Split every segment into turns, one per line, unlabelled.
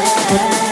Yeah.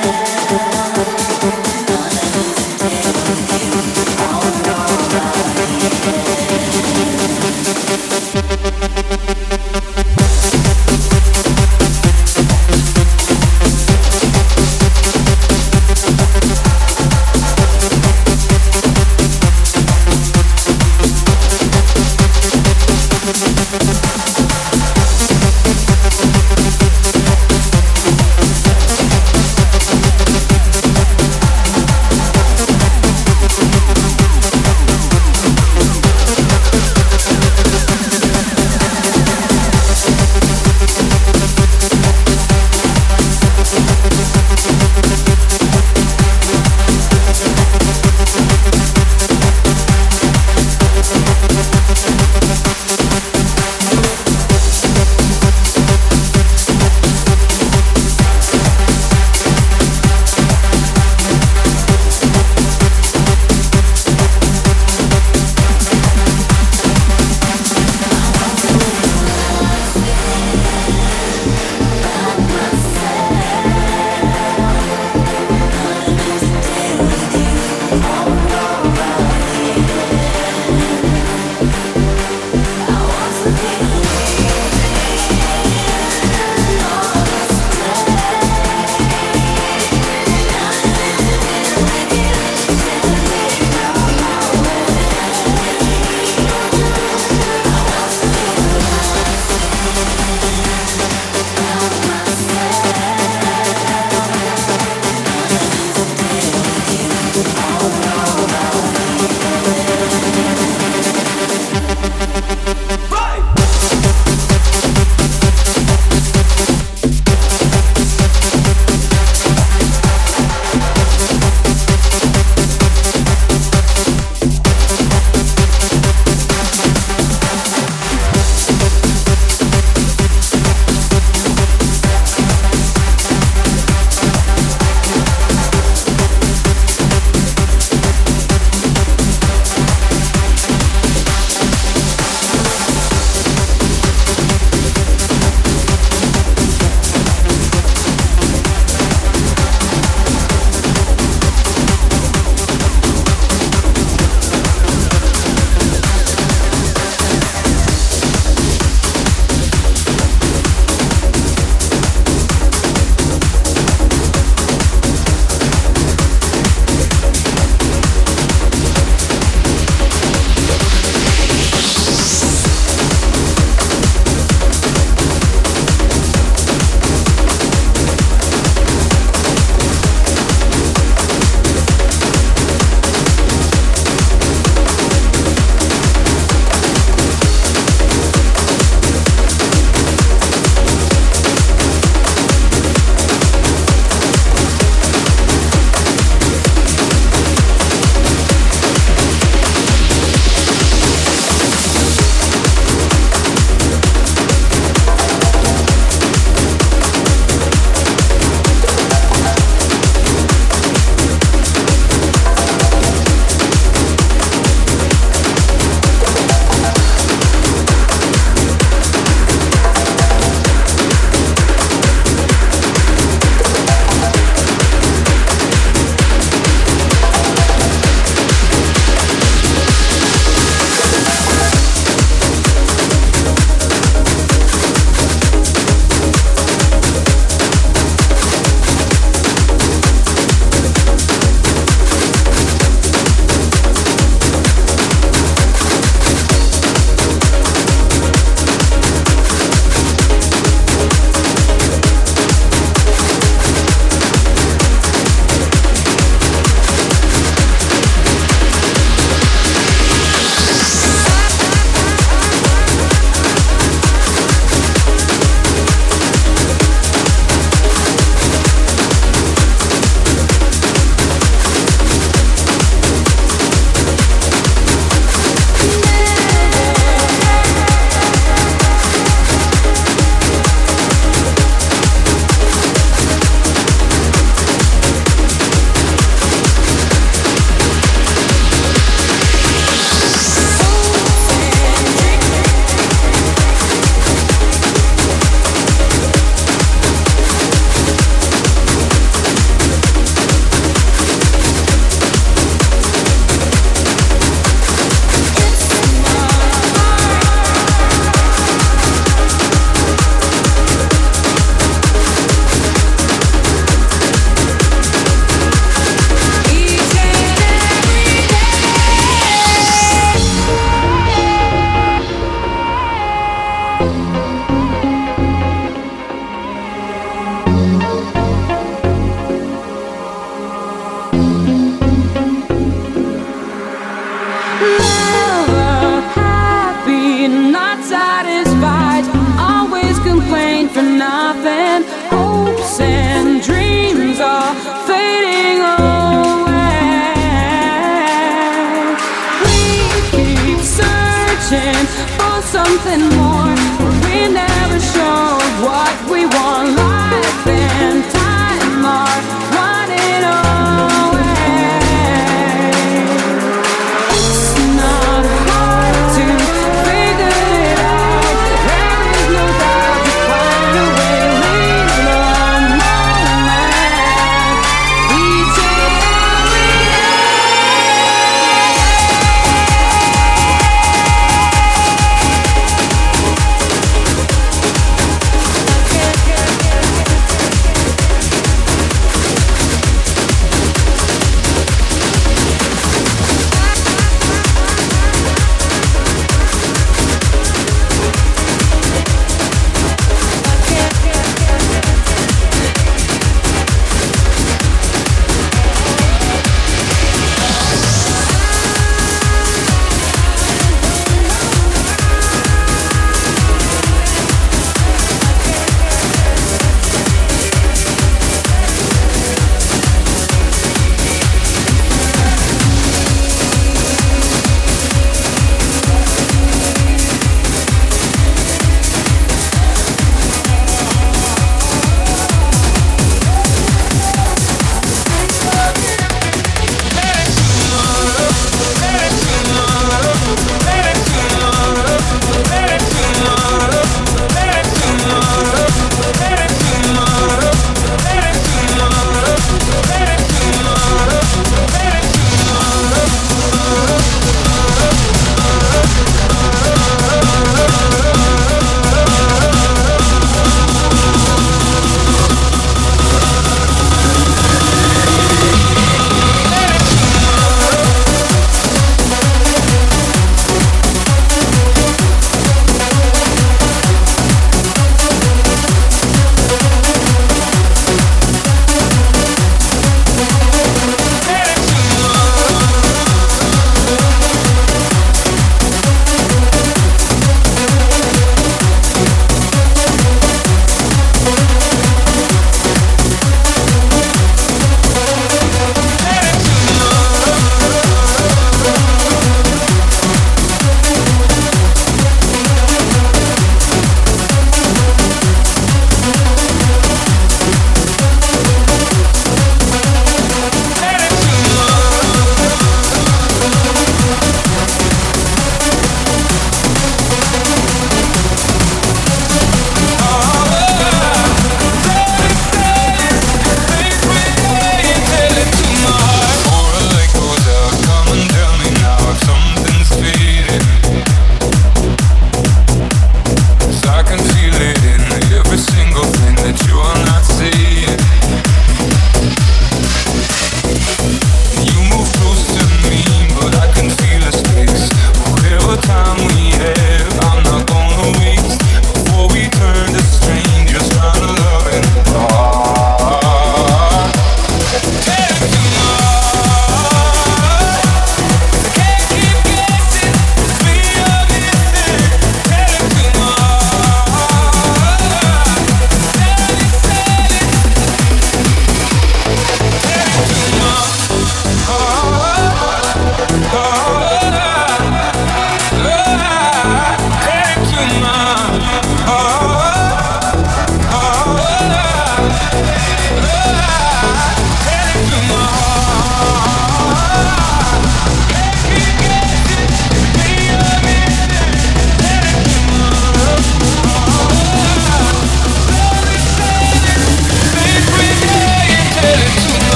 Something